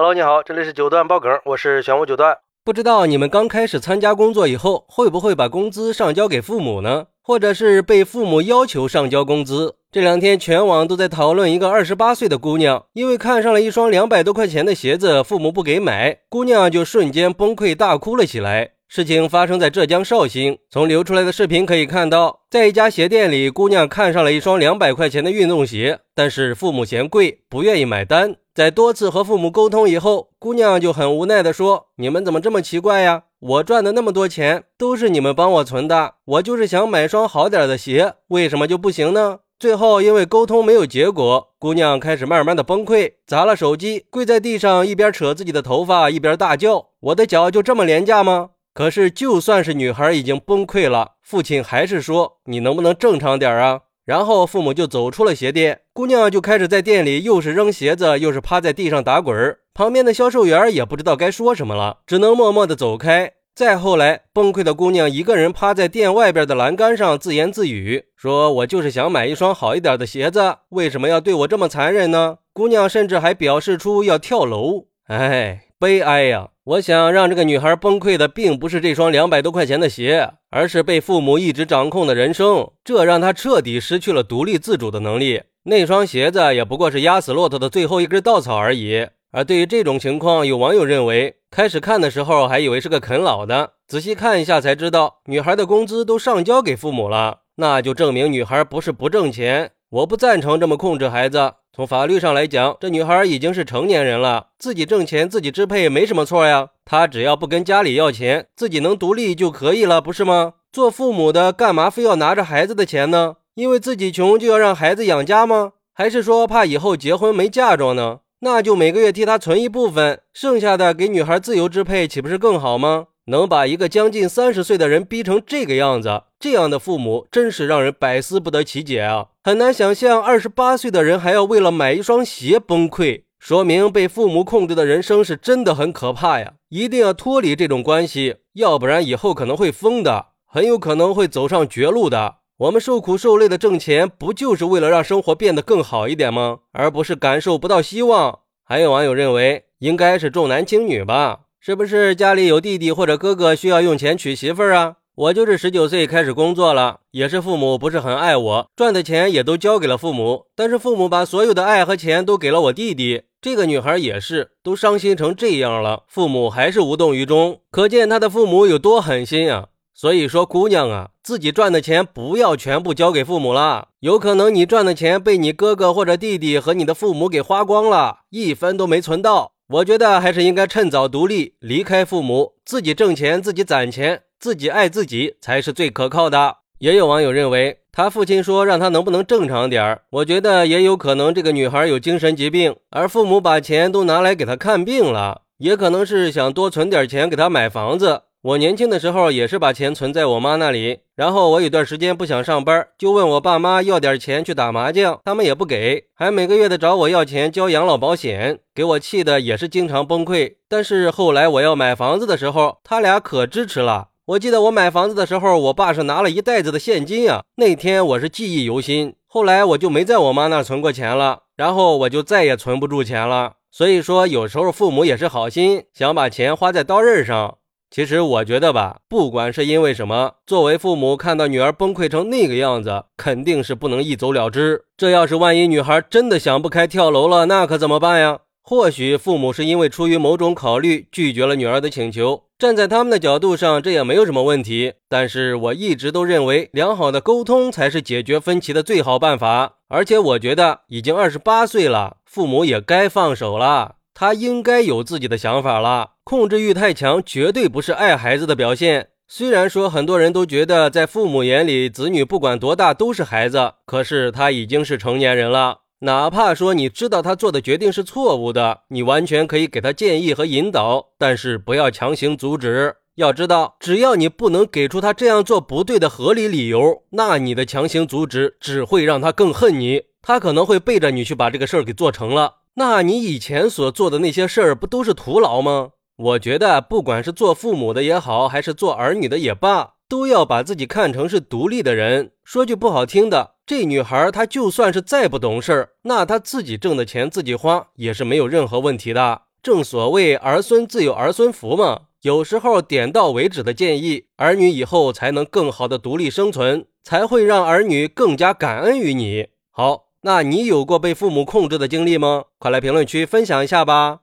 Hello，你好，这里是九段爆梗，我是玄武九段。不知道你们刚开始参加工作以后，会不会把工资上交给父母呢？或者是被父母要求上交工资？这两天全网都在讨论一个二十八岁的姑娘，因为看上了一双两百多块钱的鞋子，父母不给买，姑娘就瞬间崩溃大哭了起来。事情发生在浙江绍兴，从流出来的视频可以看到，在一家鞋店里，姑娘看上了一双两百块钱的运动鞋，但是父母嫌贵，不愿意买单。在多次和父母沟通以后，姑娘就很无奈地说：“你们怎么这么奇怪呀？我赚的那么多钱都是你们帮我存的，我就是想买双好点的鞋，为什么就不行呢？”最后因为沟通没有结果，姑娘开始慢慢的崩溃，砸了手机，跪在地上，一边扯自己的头发，一边大叫：“我的脚就这么廉价吗？”可是，就算是女孩已经崩溃了，父亲还是说：“你能不能正常点啊？”然后父母就走出了鞋店，姑娘就开始在店里又是扔鞋子，又是趴在地上打滚儿。旁边的销售员也不知道该说什么了，只能默默的走开。再后来，崩溃的姑娘一个人趴在店外边的栏杆上自言自语，说：“我就是想买一双好一点的鞋子，为什么要对我这么残忍呢？”姑娘甚至还表示出要跳楼。哎，悲哀呀！我想让这个女孩崩溃的，并不是这双两百多块钱的鞋，而是被父母一直掌控的人生，这让他彻底失去了独立自主的能力。那双鞋子也不过是压死骆驼的最后一根稻草而已。而对于这种情况，有网友认为，开始看的时候还以为是个啃老的，仔细看一下才知道，女孩的工资都上交给父母了，那就证明女孩不是不挣钱。我不赞成这么控制孩子。从法律上来讲，这女孩已经是成年人了，自己挣钱、自己支配没什么错呀。她只要不跟家里要钱，自己能独立就可以了，不是吗？做父母的干嘛非要拿着孩子的钱呢？因为自己穷就要让孩子养家吗？还是说怕以后结婚没嫁妆呢？那就每个月替她存一部分，剩下的给女孩自由支配，岂不是更好吗？能把一个将近三十岁的人逼成这个样子，这样的父母真是让人百思不得其解啊！很难想象二十八岁的人还要为了买一双鞋崩溃，说明被父母控制的人生是真的很可怕呀！一定要脱离这种关系，要不然以后可能会疯的，很有可能会走上绝路的。我们受苦受累的挣钱，不就是为了让生活变得更好一点吗？而不是感受不到希望。还有网友认为，应该是重男轻女吧。是不是家里有弟弟或者哥哥需要用钱娶媳妇儿啊？我就是十九岁开始工作了，也是父母不是很爱我，赚的钱也都交给了父母，但是父母把所有的爱和钱都给了我弟弟。这个女孩也是，都伤心成这样了，父母还是无动于衷，可见她的父母有多狠心啊！所以说，姑娘啊，自己赚的钱不要全部交给父母了，有可能你赚的钱被你哥哥或者弟弟和你的父母给花光了，一分都没存到。我觉得还是应该趁早独立，离开父母，自己挣钱，自己攒钱，自己爱自己才是最可靠的。也有网友认为，他父亲说让他能不能正常点儿，我觉得也有可能这个女孩有精神疾病，而父母把钱都拿来给她看病了，也可能是想多存点钱给她买房子。我年轻的时候也是把钱存在我妈那里，然后我有段时间不想上班，就问我爸妈要点钱去打麻将，他们也不给，还每个月的找我要钱交养老保险，给我气的也是经常崩溃。但是后来我要买房子的时候，他俩可支持了。我记得我买房子的时候，我爸是拿了一袋子的现金啊，那天我是记忆犹新。后来我就没在我妈那存过钱了，然后我就再也存不住钱了。所以说，有时候父母也是好心，想把钱花在刀刃上。其实我觉得吧，不管是因为什么，作为父母看到女儿崩溃成那个样子，肯定是不能一走了之。这要是万一女孩真的想不开跳楼了，那可怎么办呀？或许父母是因为出于某种考虑拒绝了女儿的请求，站在他们的角度上，这也没有什么问题。但是我一直都认为，良好的沟通才是解决分歧的最好办法。而且我觉得，已经二十八岁了，父母也该放手了。他应该有自己的想法了，控制欲太强绝对不是爱孩子的表现。虽然说很多人都觉得在父母眼里，子女不管多大都是孩子，可是他已经是成年人了。哪怕说你知道他做的决定是错误的，你完全可以给他建议和引导，但是不要强行阻止。要知道，只要你不能给出他这样做不对的合理理由，那你的强行阻止只会让他更恨你，他可能会背着你去把这个事儿给做成了。那你以前所做的那些事儿不都是徒劳吗？我觉得，不管是做父母的也好，还是做儿女的也罢，都要把自己看成是独立的人。说句不好听的，这女孩她就算是再不懂事儿，那她自己挣的钱自己花也是没有任何问题的。正所谓儿孙自有儿孙福嘛。有时候点到为止的建议，儿女以后才能更好的独立生存，才会让儿女更加感恩于你。好，那你有过被父母控制的经历吗？快来评论区分享一下吧，